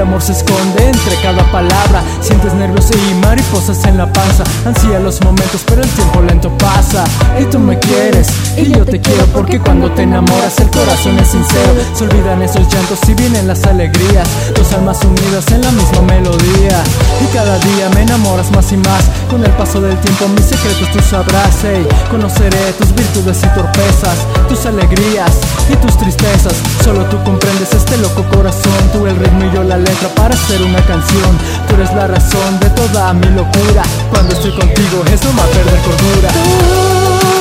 amor se esconde entre cada palabra. Sientes nervios y mariposas en la panza. Ansía los momentos pero el tiempo lento pasa. Y tú me quieres y yo te quiero Porque cuando te enamoras el corazón es sincero. Se olvidan esos llantos y vienen las alegrías. Dos almas unidas en la misma melodía. Y cada día me enamoras más y más. Con el paso del tiempo mis secretos tú sabrás. Hey, Conoceré tus virtudes y torpezas Tus alegrías y tus tristezas. Solo tú comprendes este loco corazón. Tú el ritmo y yo la letra para hacer una canción. Tú eres la razón de toda mi locura. Cuando estoy contigo es no más perder cordura